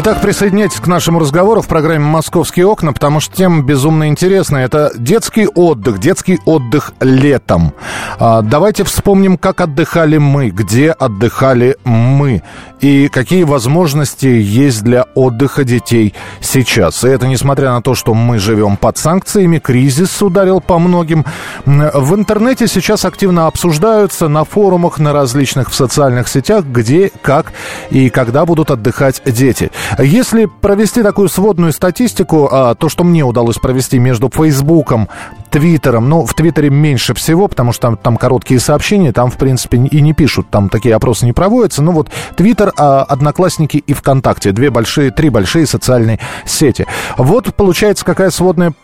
Итак, присоединяйтесь к нашему разговору в программе «Московские окна», потому что тема безумно интересная. Это детский отдых, детский отдых летом. А, давайте вспомним, как отдыхали мы, где отдыхали мы и какие возможности есть для отдыха детей сейчас. И это несмотря на то, что мы живем под санкциями, кризис ударил по многим. В интернете сейчас активно обсуждаются на форумах, на различных в социальных сетях, где, как и когда будут отдыхать дети. Если провести такую сводную статистику, а, то, что мне удалось провести между Фейсбуком, Твиттером, ну, в Твиттере меньше всего, потому что там, там короткие сообщения, там, в принципе, и не пишут, там такие опросы не проводятся. Ну, вот Твиттер, а, Одноклассники и ВКонтакте, две большие, три большие социальные сети. Вот получается какая сводная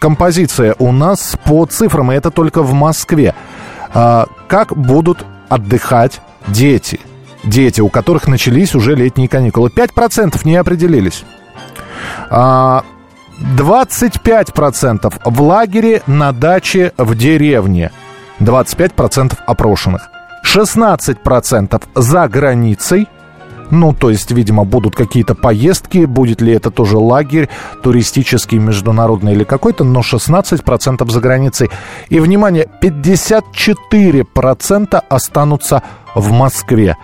композиция у нас по цифрам, и это только в Москве. А, как будут отдыхать дети? Дети, у которых начались уже летние каникулы. 5% не определились. 25% а, в лагере на даче в деревне. 25% опрошенных. 16% за границей. Ну, то есть, видимо, будут какие-то поездки, будет ли это тоже лагерь туристический, международный или какой-то, но 16% за границей. И, внимание, 54% останутся в Москве.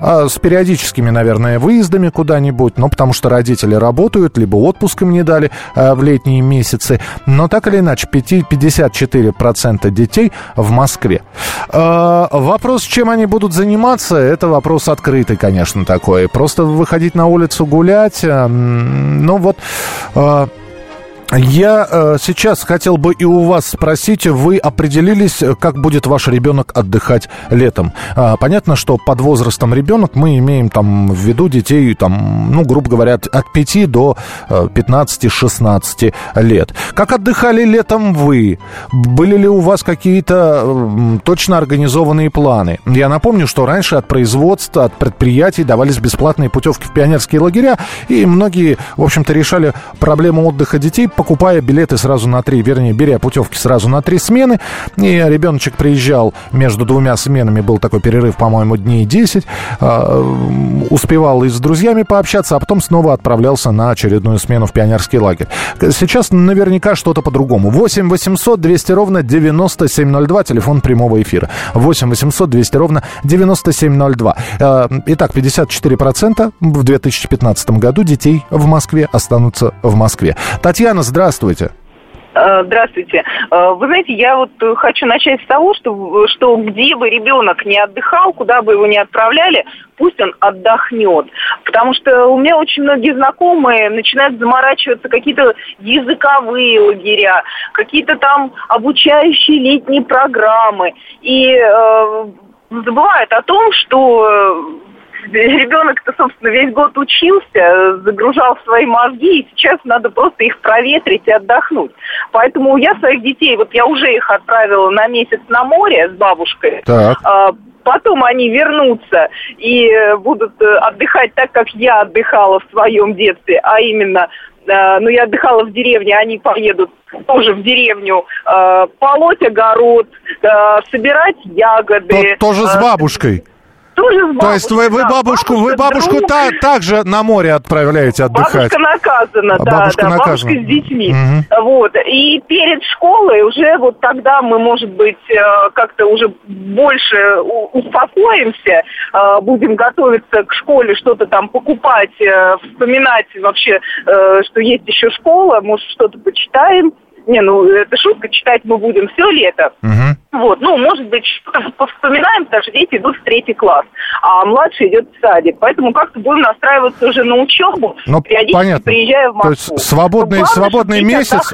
А с периодическими, наверное, выездами куда-нибудь, ну, потому что родители работают, либо отпуском не дали а, в летние месяцы. Но так или иначе, 54% детей в Москве. А, вопрос, чем они будут заниматься, это вопрос открытый, конечно, такой. Просто выходить на улицу гулять, а, ну вот... я э, сейчас хотел бы и у вас спросить, вы определились, как будет ваш ребенок отдыхать летом? Э, понятно, что под возрастом ребенок мы имеем там в виду детей, там, ну, грубо говоря, от 5 до э, 15-16 лет. Как отдыхали летом вы? Были ли у вас какие-то э, точно организованные планы? Я напомню, что раньше от производства, от предприятий давались бесплатные путевки в пионерские лагеря, и многие, в общем-то, решали проблему отдыха детей покупая билеты сразу на три, вернее, беря путевки сразу на три смены. И ребеночек приезжал между двумя сменами, был такой перерыв, по-моему, дней 10. Э, успевал и с друзьями пообщаться, а потом снова отправлялся на очередную смену в пионерский лагерь. Сейчас наверняка что-то по-другому. 8 800 200 ровно 9702, телефон прямого эфира. 8 800 200 ровно 9702. Э, итак, 54% в 2015 году детей в Москве останутся в Москве. Татьяна, здравствуйте. Э, здравствуйте. Э, вы знаете, я вот хочу начать с того, что, что где бы ребенок не отдыхал, куда бы его ни отправляли, пусть он отдохнет. Потому что у меня очень многие знакомые начинают заморачиваться какие-то языковые лагеря, какие-то там обучающие летние программы. И э, забывают о том, что ребенок-то, собственно, весь год учился, загружал свои мозги, и сейчас надо просто их проветрить и отдохнуть. Поэтому я своих детей, вот я уже их отправила на месяц на море с бабушкой. Так. А, потом они вернутся и будут отдыхать так, как я отдыхала в своем детстве, а именно ну, я отдыхала в деревне, они поедут тоже в деревню э, полоть огород, э, собирать ягоды. То, тоже с бабушкой? Тоже с То есть вы, вы бабушку, вы бабушку та, также на море отправляете отдыхать? Бабушка наказана, а да, бабушка да, наказана. бабушка с детьми. Угу. Вот. И перед школой уже вот тогда мы, может быть, э, как-то уже больше успокоимся, э, будем готовиться к школе, что-то там покупать, э, вспоминать вообще, что есть еще школа, может, что-то почитаем. Не, ну, это шутка, читать мы будем все лето. Угу. Вот, ну, может быть, что-то повспоминаем, потому что дети идут в третий класс, а младший идет в садик. Поэтому как-то будем настраиваться уже на учебу, ну, понятно. приезжая в Москву. То есть свободный, главное, свободный месяц,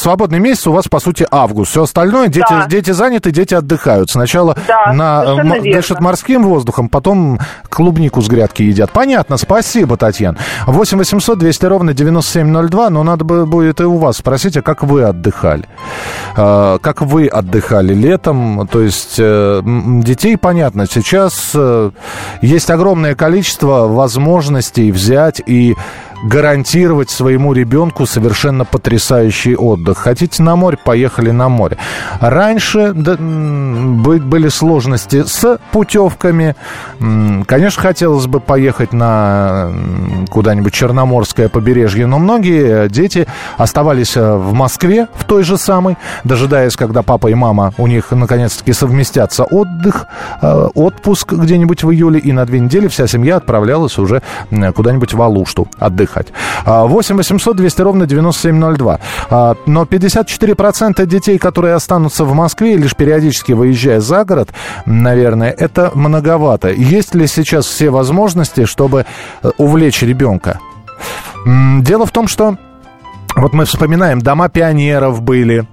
свободный месяц у вас, по сути, август. Все остальное, дети, да. дети заняты, дети отдыхают. Сначала да, на, м- дышат морским воздухом, потом клубнику с грядки едят. Понятно, спасибо, Татьяна. 8 800 200 ровно 9702, но надо будет и у вас спросить, а как вы отдыхали? А, как вы отдыхали летом? То есть э, детей, понятно, сейчас э, есть огромное количество возможностей взять и гарантировать своему ребенку совершенно потрясающий отдых. Хотите на море? Поехали на море. Раньше да, были сложности с путевками. Конечно, хотелось бы поехать на куда-нибудь Черноморское побережье, но многие дети оставались э, в Москве, в той же самой, дожидаясь, когда папа и мама у них наконец-таки совместятся отдых, э, отпуск где-нибудь в июле, и на две недели вся семья отправлялась уже куда-нибудь в Алушту отдыхать. 8 800 200 ровно 9702. А, но 54% детей, которые останутся в Москве, лишь периодически выезжая за город, наверное, это многовато. Есть ли сейчас все возможности, чтобы э, увлечь ребенка? Дело в том, что вот мы вспоминаем, дома пионеров были,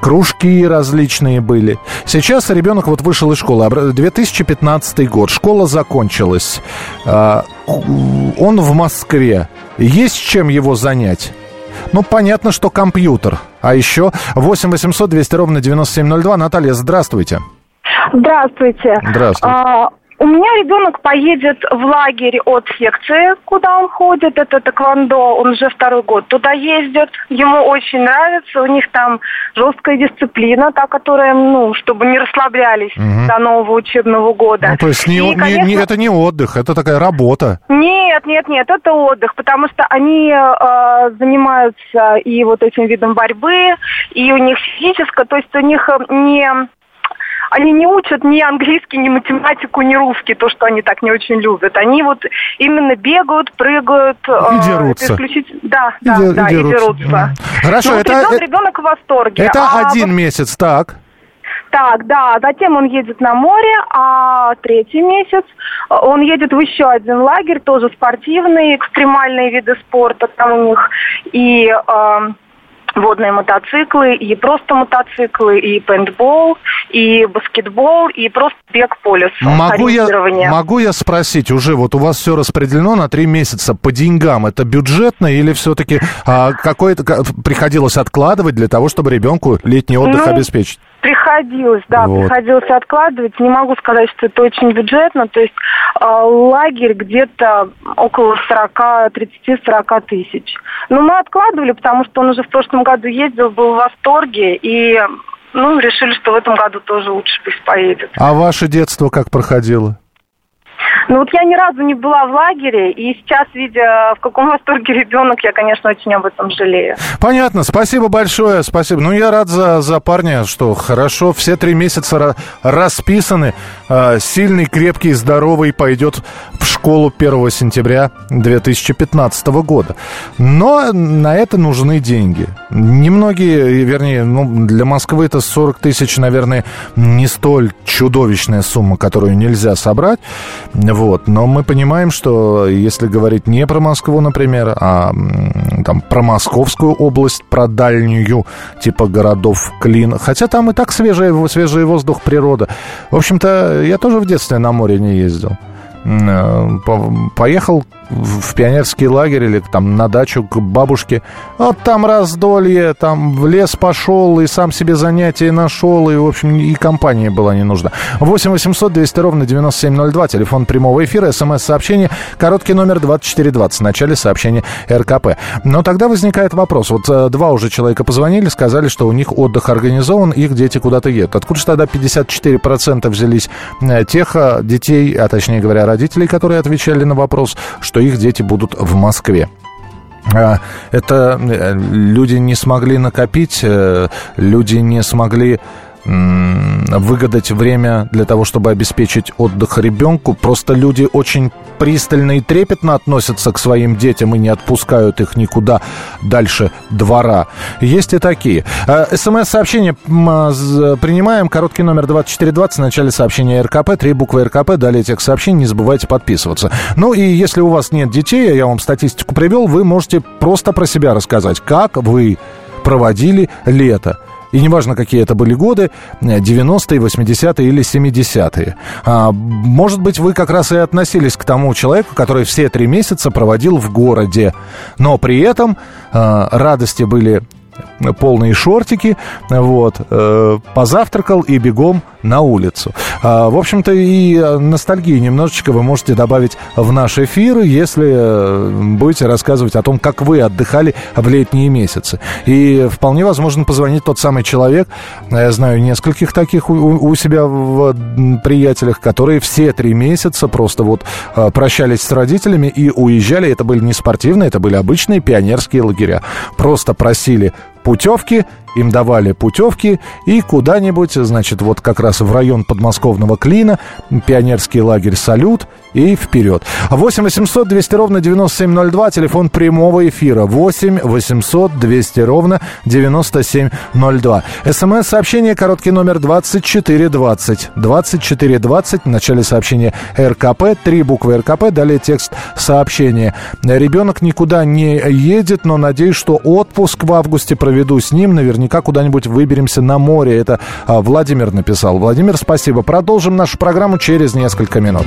кружки различные были. Сейчас ребенок вот вышел из школы, 2015 год, школа закончилась. А, он в Москве. Есть чем его занять? Ну, понятно, что компьютер. А еще 8 800 200 ровно 9702. Наталья, здравствуйте. Здравствуйте. Здравствуйте. А, у меня ребенок поедет в лагерь от секции, куда он ходит, это Тэквондо, он уже второй год туда ездит, ему очень нравится, у них там жесткая дисциплина, та, которая, ну, чтобы не расслаблялись угу. до нового учебного года. Ну, то есть не, и, конечно, не, не, это не отдых, это такая работа. Нет, нет, нет, это отдых, потому что они э, занимаются и вот этим видом борьбы, и у них физическое, то есть у них не они не учат ни английский, ни математику, ни русский, то, что они так не очень любят. Они вот именно бегают, прыгают. И э, дерутся. Да, да, и, да, и дерутся. И дерутся. Хорошо, ну, это... Ребенок, э, ребенок в восторге. Это а один вот... месяц, так. Так, да, затем он едет на море, а третий месяц он едет в еще один лагерь, тоже спортивный, экстремальные виды спорта, там у них и э, водные мотоциклы, и просто мотоциклы, и пейнтбол, и баскетбол, и просто бег по лесу. Могу я, могу я спросить, уже вот у вас все распределено на три месяца по деньгам, это бюджетно или все-таки а, какое-то приходилось откладывать для того, чтобы ребенку летний отдых ну, обеспечить? Приходилось, да, вот. приходилось откладывать. Не могу сказать, что это очень бюджетно. То есть э, лагерь где-то около 40, 30-40 тысяч. Но мы откладывали, потому что он уже в прошлом году ездил, был в восторге. И ну, решили, что в этом году тоже лучше пусть поедет. А ваше детство как проходило? Ну вот я ни разу не была в лагере, и сейчас, видя, в каком восторге ребенок, я, конечно, очень об этом жалею. Понятно, спасибо большое, спасибо. Ну, я рад за, за парня, что хорошо, все три месяца расписаны, а, сильный, крепкий, здоровый пойдет в школу 1 сентября 2015 года. Но на это нужны деньги. Немногие, вернее, ну, для Москвы это 40 тысяч, наверное, не столь чудовищная сумма, которую нельзя собрать. Вот. Но мы понимаем, что если говорить не про Москву, например, а там, про Московскую область, про дальнюю, типа городов Клин, хотя там и так свежий, свежий воздух, природа. В общем-то, я тоже в детстве на море не ездил. Э, поехал в пионерский лагерь или там на дачу к бабушке. Вот там раздолье, там в лес пошел и сам себе занятие нашел, и, в общем, и компания была не нужна. 8 800 200 ровно 9702, телефон прямого эфира, смс-сообщение, короткий номер 2420, в начале сообщения РКП. Но тогда возникает вопрос. Вот э, два уже человека позвонили, сказали, что у них отдых организован, их дети куда-то едут. Откуда же тогда 54% взялись э, тех детей, а точнее говоря, родителей, которые отвечали на вопрос, что их дети будут в Москве. А, это э, люди не смогли накопить, э, люди не смогли выгадать время для того, чтобы обеспечить отдых ребенку. Просто люди очень пристально и трепетно относятся к своим детям и не отпускают их никуда дальше двора. Есть и такие. А, СМС-сообщение а, принимаем. Короткий номер 2420 в начале сообщения РКП. Три буквы РКП. Далее тех сообщений. Не забывайте подписываться. Ну и если у вас нет детей, я вам статистику привел, вы можете просто про себя рассказать, как вы проводили лето. И неважно, какие это были годы, 90-е, 80-е или 70-е. А, может быть, вы как раз и относились к тому человеку, который все три месяца проводил в городе. Но при этом а, радости были полные шортики, вот, э, позавтракал и бегом на улицу. В общем-то, и ностальгии немножечко вы можете добавить в наш эфир, если будете рассказывать о том, как вы отдыхали в летние месяцы. И вполне возможно позвонить тот самый человек, я знаю нескольких таких у, у себя в приятелях, которые все три месяца просто вот прощались с родителями и уезжали. Это были не спортивные, это были обычные пионерские лагеря. Просто просили путевки, им давали путевки и куда-нибудь, значит, вот как раз в район подмосковного Клина, пионерский лагерь «Салют» и вперед. 8 800 200 ровно 9702, телефон прямого эфира. 8 800 200 ровно 9702. СМС-сообщение, короткий номер 2420. 2420, в начале сообщения РКП, три буквы РКП, далее текст сообщения. Ребенок никуда не едет, но надеюсь, что отпуск в августе проведу с ним, наверняка куда-нибудь выберемся на море. Это а, Владимир написал. Владимир, спасибо. Продолжим нашу программу через несколько минут.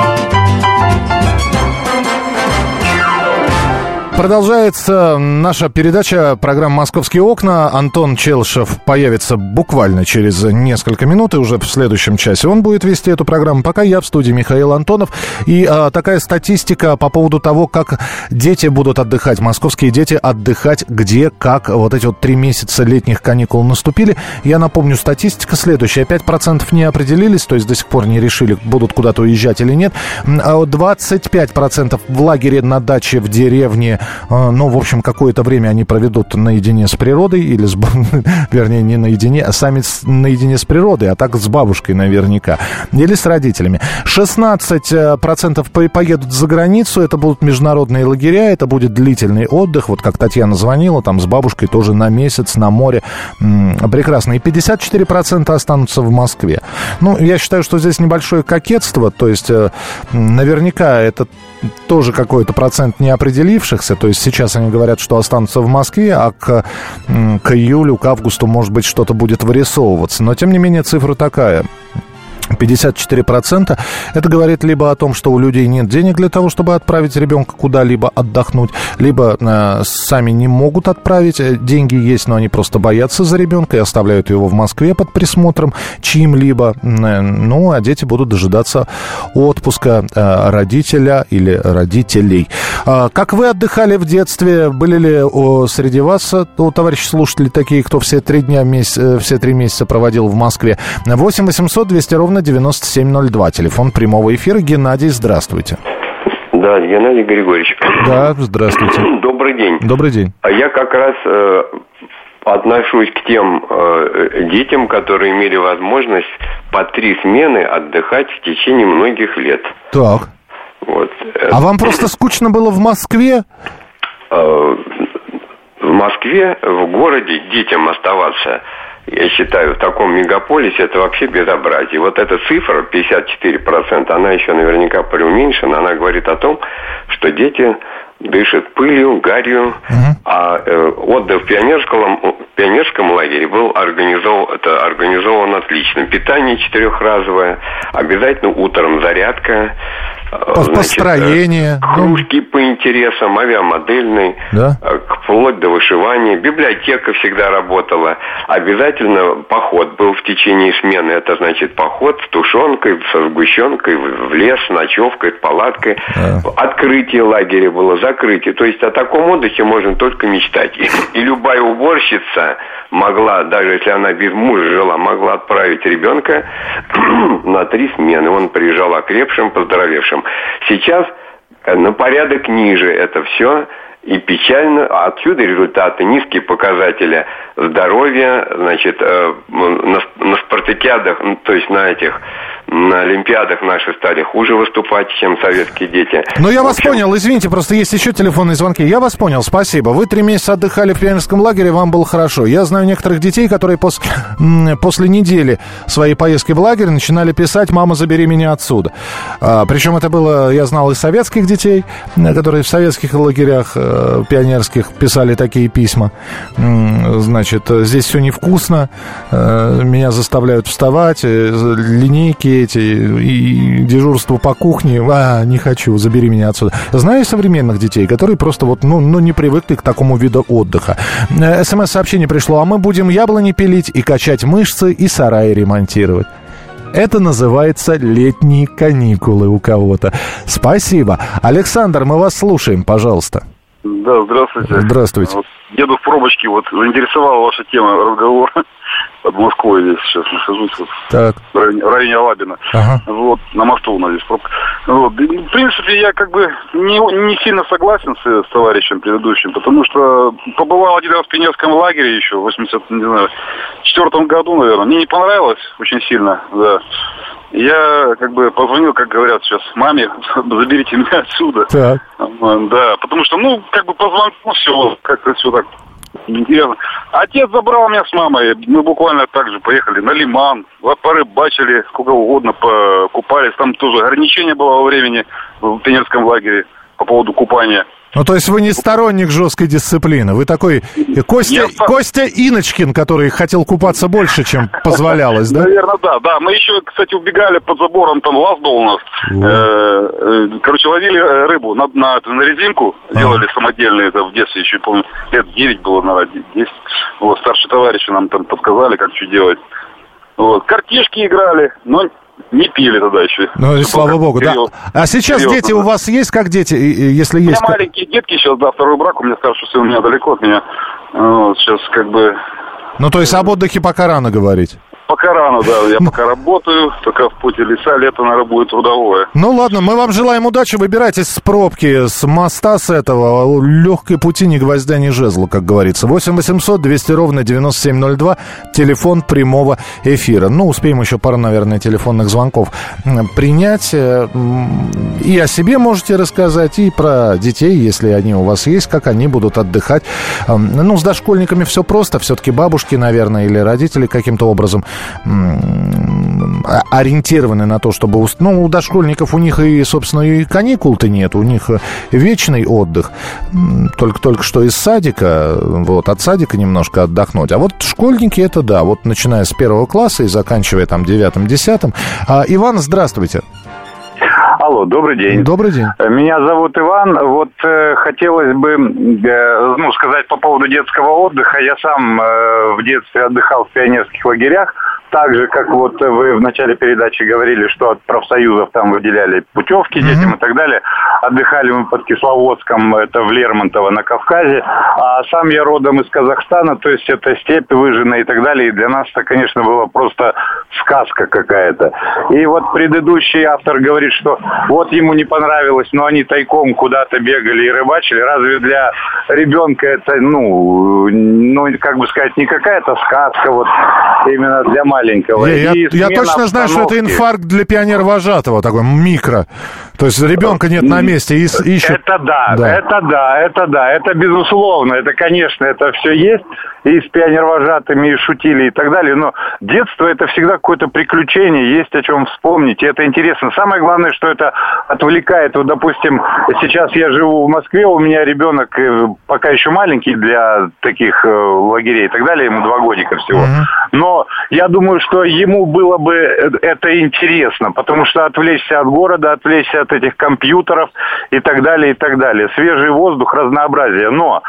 Продолжается наша передача, программа «Московские окна». Антон Челшев появится буквально через несколько минут, и уже в следующем часе он будет вести эту программу. Пока я в студии Михаил Антонов. И а, такая статистика по поводу того, как дети будут отдыхать, московские дети отдыхать где, как. Вот эти вот три месяца летних каникул наступили. Я напомню, статистика следующая. 5% не определились, то есть до сих пор не решили, будут куда-то уезжать или нет. 25% а в лагере на даче в деревне ну, в общем, какое-то время они проведут наедине с природой, или с, вернее, не наедине, а сами с, наедине с природой, а так с бабушкой наверняка, или с родителями. 16% э, поедут за границу, это будут международные лагеря, это будет длительный отдых, вот как Татьяна звонила, там с бабушкой тоже на месяц, на море, прекрасно. И 54% останутся в Москве. Ну, я считаю, что здесь небольшое кокетство, то есть э, наверняка это тоже какой-то процент неопределившихся, то есть сейчас они говорят, что останутся в Москве, а к, к июлю, к августу, может быть, что-то будет вырисовываться. Но, тем не менее, цифра такая. 54%. Это говорит либо о том, что у людей нет денег для того, чтобы отправить ребенка куда-либо отдохнуть, либо э, сами не могут отправить. Э, деньги есть, но они просто боятся за ребенка и оставляют его в Москве под присмотром чьим-либо. Э, ну, а дети будут дожидаться отпуска э, родителя или родителей. Э, как вы отдыхали в детстве? Были ли о, среди вас, э, у товарищей слушателей, такие, кто все три дня, месяц, все три месяца проводил в Москве? 8 800 200 ровно 9702. Телефон прямого эфира. Геннадий, здравствуйте. Да, Геннадий Григорьевич. Да, здравствуйте. Добрый день. Добрый день. А я как раз э, отношусь к тем э, детям, которые имели возможность по три смены отдыхать в течение многих лет. Так. Вот. А вам просто скучно было в Москве? Э, в Москве, в городе детям оставаться – я считаю, в таком мегаполисе это вообще безобразие. Вот эта цифра, 54%, она еще наверняка преуменьшена, она говорит о том, что дети дышат пылью, гарью, угу. а э, отдых в пионерском, пионерском лагере был организован, это организован отлично. Питание четырехразовое, обязательно утром зарядка, Значит, Построение. Э, кружки по интересам, авиамодельный, да? Э, вплоть до вышивания. Библиотека всегда работала. Обязательно поход был в течение смены. Это значит поход с тушенкой, со сгущенкой, в лес, с ночевкой, с палаткой. Да. Открытие лагеря было, закрытие. То есть о таком отдыхе можно только мечтать. И любая уборщица могла, даже если она без мужа жила, могла отправить ребенка на три смены. Он приезжал окрепшим, поздоровевшим. Сейчас э, на порядок ниже это все. И печально, а отсюда результаты, низкие показатели здоровья, значит, э, на, на спартакиадах, то есть на этих на Олимпиадах наши стали хуже выступать, чем советские дети. Ну, я вас общем... понял, извините, просто есть еще телефонные звонки. Я вас понял, спасибо. Вы три месяца отдыхали в пионерском лагере, вам было хорошо. Я знаю некоторых детей, которые пос... после недели своей поездки в лагерь начинали писать «Мама, забери меня отсюда». А, причем это было, я знал, и советских детей, которые в советских лагерях э, пионерских писали такие письма. Значит, здесь все невкусно, э, меня заставляют вставать, э, линейки эти, и дежурство по кухне, а, не хочу, забери меня отсюда. Знаю современных детей, которые просто вот, ну, ну не привыкли к такому виду отдыха. Э, СМС-сообщение пришло, а мы будем яблони пилить и качать мышцы и сараи ремонтировать. Это называется летние каникулы у кого-то. Спасибо. Александр, мы вас слушаем, пожалуйста. Да, здравствуйте. Здравствуйте. Вот еду в пробочке, вот заинтересовала ваша тема разговора под Москвой здесь сейчас нахожусь, вот, так. в, районе, в районе Алабина. Ага. Вот, на мосту у нас здесь пробка. Вот. И, в принципе, я как бы не, не сильно согласен с, с товарищем предыдущим, потому что побывал один раз в пионерском лагере еще в 80, не знаю, четвертом году, наверное. Мне не понравилось очень сильно, да. Я как бы позвонил, как говорят сейчас, маме, заберите меня отсюда. Так. Да, потому что, ну, как бы позвонил, ну, все, как-то все так интересно. Отец забрал меня с мамой. Мы буквально так же поехали на Лиман, порыбачили, сколько угодно, покупались. Там тоже ограничение было во времени в пионерском лагере по поводу купания. Ну, то есть вы не сторонник жесткой дисциплины. Вы такой Костя, Нет, Костя Иночкин, который хотел купаться больше, чем позволялось, да? Наверное, да. Да, мы еще, кстати, убегали под забором, там лаз был у нас. Э, э, короче, ловили э, рыбу на, на, на резинку, делали самодельные, это в детстве еще, помню, лет 9 было, наверное, 10. Вот, старшие товарищи нам там подсказали, как что делать. Вот, картишки играли, но не пили тогда еще. Ну и слава богу, да. А сейчас серьезно, дети да. у вас есть как дети, если есть? У меня маленькие детки сейчас, да, второй брак, у меня старший сын у меня далеко от меня. Вот, сейчас как бы... Ну то есть об отдыхе пока рано говорить? Пока рано, да. Я пока работаю, только в пути леса, лето, наверное, будет трудовое. Ну ладно, мы вам желаем удачи. Выбирайтесь с пробки, с моста с этого. Легкой пути ни гвоздя, ни жезла, как говорится. 8 800 200 ровно 9702. Телефон прямого эфира. Ну, успеем еще пару, наверное, телефонных звонков принять. Э, и о себе можете рассказать, и про детей, если они у вас есть, как они будут отдыхать. Ну, с дошкольниками все просто. Все-таки бабушки, наверное, или родители каким-то образом ориентированы на то, чтобы... Ну, у дошкольников у них и, собственно, и каникул-то нет, у них вечный отдых. Только, только что из садика, вот, от садика немножко отдохнуть. А вот школьники, это да, вот начиная с первого класса и заканчивая там девятым-десятым. А, Иван, здравствуйте. Алло, добрый день. Добрый день. Меня зовут Иван. Вот э, хотелось бы э, ну, сказать по поводу детского отдыха. Я сам э, в детстве отдыхал в пионерских лагерях так же, как вот вы в начале передачи говорили, что от профсоюзов там выделяли путевки mm-hmm. детям и так далее. Отдыхали мы под Кисловодском, это в Лермонтово на Кавказе. А сам я родом из Казахстана, то есть это степь выжженная и так далее. И для нас это, конечно, было просто сказка какая-то. И вот предыдущий автор говорит, что вот ему не понравилось, но они тайком куда-то бегали и рыбачили. Разве для ребенка это, ну, ну, как бы сказать, не какая-то сказка, вот именно для маленьких маленького. Я, я, я точно знаю, что это инфаркт для пионер-вожатого, такой микро. То есть ребенка нет на месте и ищут. Это да, да, это да, это да, это безусловно, это, конечно, это все есть. И с пионер-вожатыми, и шутили, и так далее. Но детство это всегда какое-то приключение, есть о чем вспомнить, и это интересно. Самое главное, что это отвлекает. Вот, допустим, сейчас я живу в Москве, у меня ребенок э, пока еще маленький для таких э, лагерей и так далее, ему два годика всего. Но я думаю, что ему было бы это интересно, потому что отвлечься от города, отвлечься от этих компьютеров и так далее, и так далее. Свежий воздух, разнообразие. Но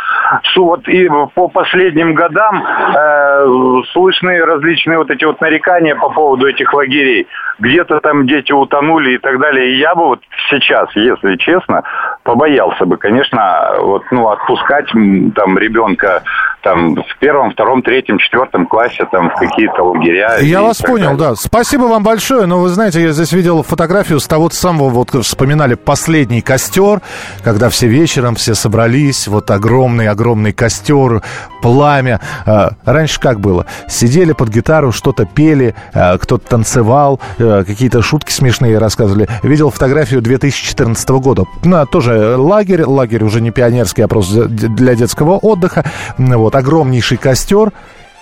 вот и по последним годам э, слышны различные вот эти вот нарекания по поводу этих лагерей. Где-то там дети утонули и так далее. И я бы вот сейчас, если честно, побоялся бы, конечно, вот, ну, отпускать там ребенка там в первом, втором, третьем, четвертом классе там в какие-то лагеря. Я вас понял, далее. да. Спасибо вам большое. Но вы знаете, я здесь видел фотографию с того самого, вот вспоминали последний костер, когда все вечером все собрались, вот огромный-огромный костер, пламя. А, раньше как было? Сидели под гитару, что-то пели, а, кто-то танцевал, а, какие-то шутки смешные рассказывали. Видел фотографию 2014 года. Ну, тоже лагерь, лагерь уже не пионерский, а просто для детского отдыха. Вот, огромнейший костер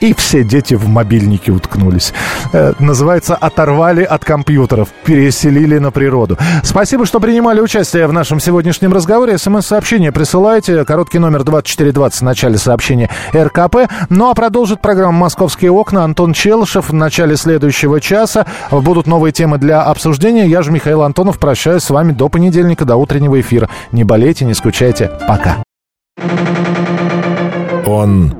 и все дети в мобильнике уткнулись. Э, называется «Оторвали от компьютеров, переселили на природу». Спасибо, что принимали участие в нашем сегодняшнем разговоре. СМС-сообщение присылайте. Короткий номер 2420 в начале сообщения РКП. Ну а продолжит программу «Московские окна» Антон Челышев в начале следующего часа. Будут новые темы для обсуждения. Я же Михаил Антонов. Прощаюсь с вами до понедельника, до утреннего эфира. Не болейте, не скучайте. Пока. Он —